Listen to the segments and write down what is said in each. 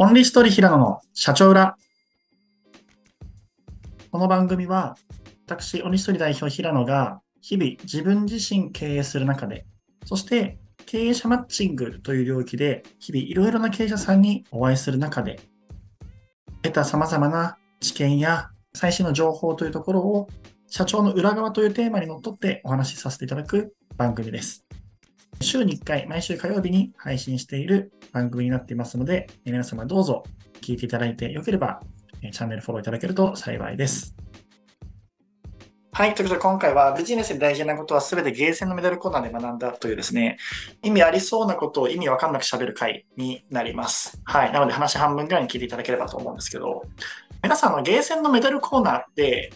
オンリーストーリー平野の社長裏。この番組は、私、オンリーストーリー代表平野が、日々自分自身経営する中で、そして経営者マッチングという領域で、日々いろいろな経営者さんにお会いする中で、得た様々な知見や最新の情報というところを、社長の裏側というテーマにのっとってお話しさせていただく番組です。週に1回、毎週火曜日に配信している番組になっていますので、皆様どうぞ聞いていただいてよければ、チャンネルフォローいただけると幸いです。はい。ということで、今回はビジネスで大事なことは全てゲーセンのメダルコーナーで学んだというですね、意味ありそうなことを意味わかんなく喋る回になります。はい。なので、話半分ぐらいに聞いていただければと思うんですけど、皆さんのゲーセンのメダルコーナーって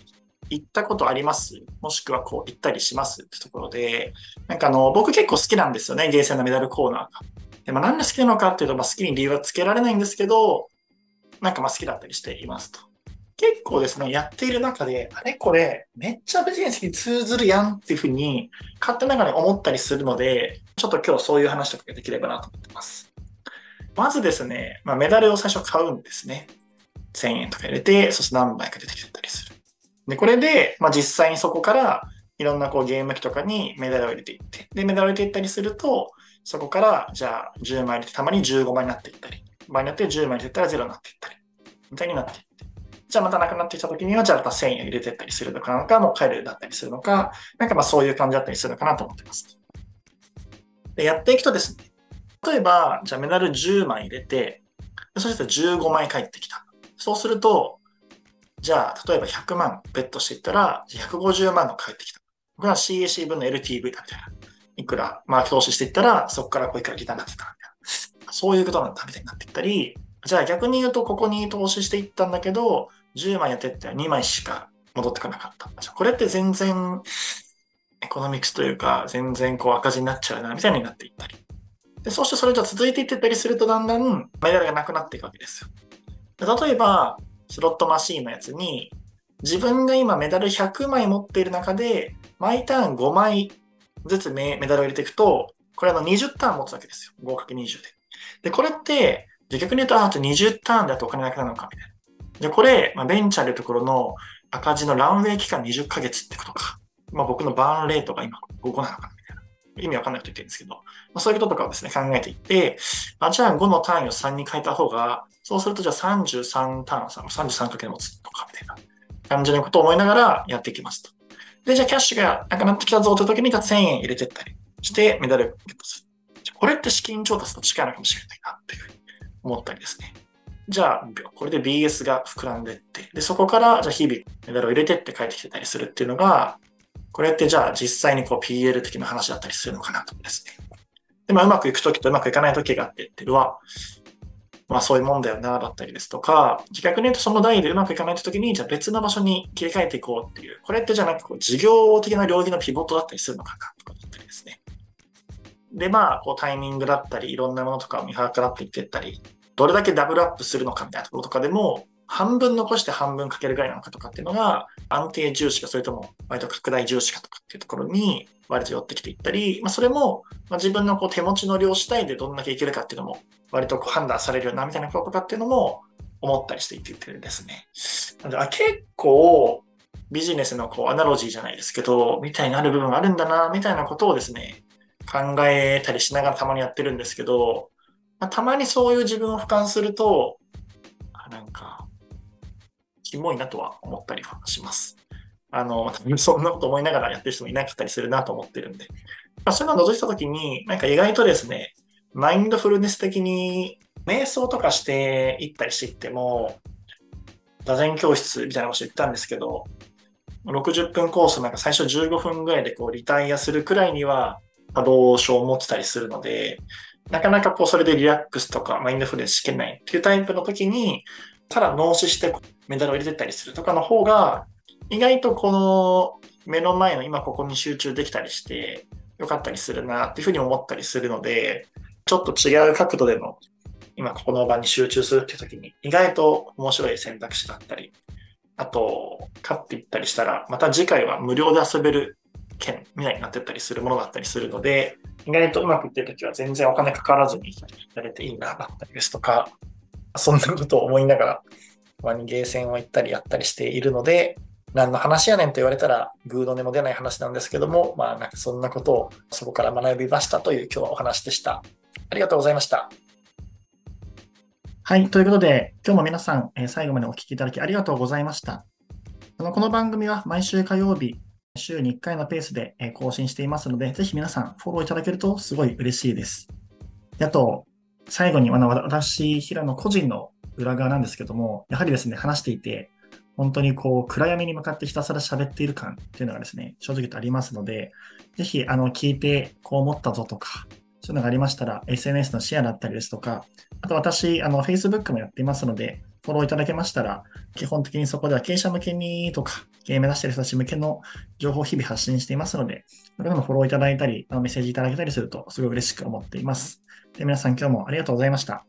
行ったことあります？もしくはこう行ったりします？ってところで、なんかあの、僕結構好きなんですよね、ゲーセンのメダルコーナーが。で、まあ、なんで好きなのかっていうと、まあ、好きに理由はつけられないんですけど、なんかまあ好きだったりしていますと。結構ですね、やっている中で、あれ？これ、めっちゃビジネスに通ずるやんっていうふうに、勝手ながら思ったりするので、ちょっと今日そういう話とかができればなと思ってます。まずですね、まあ、メダルを最初買うんですね。1000円とか入れて、そして何枚か出てきたりする。で、これで、まあ、実際にそこからいろんなこうゲーム機とかにメダルを入れていって、で、メダルを入れていったりすると、そこから、じゃあ10枚入れてたまに15枚になっていったり、場合によって10枚入れていったら0になっていったり、みたいになっていって、じゃあまたなくなってきた時には、じゃあまた1000円入れていったりするのかなんか、もう帰るだったりするのか、なんかまあそういう感じだったりするのかなと思ってます。で、やっていくとですね、例えば、じゃあメダル10枚入れて、そしたら15枚返ってきた。そうすると、じゃあ、例えば100万ベットしていったら、150万の返ってきた。これは CAC 分の LTV だみたいな。いくら、まあ、投資していったら、そこからこういくらリターになってたみたいな。そういうことなんだみたいになっていったり、じゃあ逆に言うと、ここに投資していったんだけど、10枚やってって2枚しか戻ってこなかった。これって全然、エコノミクスというか、全然こう赤字になっちゃうな、みたいになっていったり。で、そしてそれじゃ続いていってたりすると、だんだんメダルがなくなっていくわけですよ。例えば、スロットマシーンのやつに、自分が今メダル100枚持っている中で、毎ターン5枚ずつメダルを入れていくと、これあの20ターン持つわけですよ。合格20で。で、これって、逆に言うと、あと20ターンだとお金なくなるのかみたいな。で、これ、まあ、ベンチャーでいうところの赤字のランウェイ期間20ヶ月ってことか。まあ、僕のバーンレートが今5個なのかな。意味わかんなくて言ってるんですけど、まあ、そういうこととかをですね、考えていって、あじゃあ5の単位を3に変えた方が、そうするとじゃあ33ターンさ、33かけ持つのかみたいな感じのことを思いながらやっていきますと。で、じゃあキャッシュがなくなってきたぞという時に、じゃあ1000円入れてったりしてメダルをゲットする。これって資金調達と近いのかもしれないなっていうふうに思ったりですね。じゃあ、これで BS が膨らんでって、で、そこから、じゃあ日々メダルを入れてって帰ってきてたりするっていうのが、これってじゃあ実際にこう PL 的な話だったりするのかなとですね。で、まあうまくいくときとうまくいかないときがあってっていうのは、まあそういうもんだよな、だったりですとか、逆に言うとその代でうまくいかないときに、じゃあ別の場所に切り替えていこうっていう、これってじゃあなくこう事業的な領域のピボットだったりするのかなとかだったりですね。で、まあ、こうタイミングだったり、いろんなものとかを見計らっていってったり、どれだけダブルアップするのかみたいなところとかでも、半分残して半分かけるぐらいなのかとかっていうのが、安定重視か、それとも割と拡大重視かとかっていうところに、割と寄ってきていったり、まあ、それも、ま、自分のこう手持ちの量次第でどんだけいけるかっていうのも、割とこう判断されるようなみたいなこととかっていうのも思ったりしていっててですね。なのであ結構、ビジネスのこうアナロジーじゃないですけど、みたいになる部分があるんだな、みたいなことをですね、考えたりしながらたまにやってるんですけど、まあ、たまにそういう自分を俯瞰すると、あなんか、キモいなとは思ったりはします。あの、そんなこと思いながらやってる人もいなかったりするなと思ってるんで、まあ、そういうのを覗いたときに、なんか意外とですね、マインドフルネス的に瞑想とかしていったりしていっても、座禅教室みたいな場所行ったんですけど、60分コースなんか最初15分ぐらいでこうリタイアするくらいには波動症を持ってたりするので、なかなかこうそれでリラックスとかマインドフルネスしけないっていうタイプの時に、ただ脳死してメダルを入れてったりするとかの方が意外とこの目の前の今ここに集中できたりしてよかったりするなっていうふうに思ったりするので、ちょっと違う角度での今ここの場に集中するっていう時に意外と面白い選択肢だったり、あと、勝っていったりしたら、また次回は無料で遊べる券みたいになってったりするものだったりするので、意外とうまくいってる時は全然お金かからずにやれていいな、だったりですとか、そんなことを思いながら、たまにゲーセンを行ったりやったりしているので、何の話やねんと言われたら、グーの音も出ない話なんですけども、まあ、なんかそんなことをそこから学びましたという今日はお話でした。ありがとうございました。はい。ということで、今日も皆さん、え最後までお聞きいただきありがとうございました。あのこの番組は毎週火曜日、週に1回のペースで更新していますので、ぜひ皆さんフォローいただけるとすごい嬉しいです。あと、最後に、私、平野個人の裏側なんですけども、やはりですね、話していて、本当にこう、暗闇に向かってひたすら喋っている感っていうのがですね、正直とありますので、ぜひ、あの、聞いてこう思ったぞとか、そういうのがありましたら、SNS のシェアだったりですとか、あと私、あの、Facebook もやっていますので、フォローいただけましたら、基本的にそこでは経営者向けにとか、経営目指している人たち向けの情報を日々発信していますので、それのフォローいただいたり、メッセージいただけたりすると、すごい嬉しく思っています。で皆さん今日もありがとうございました。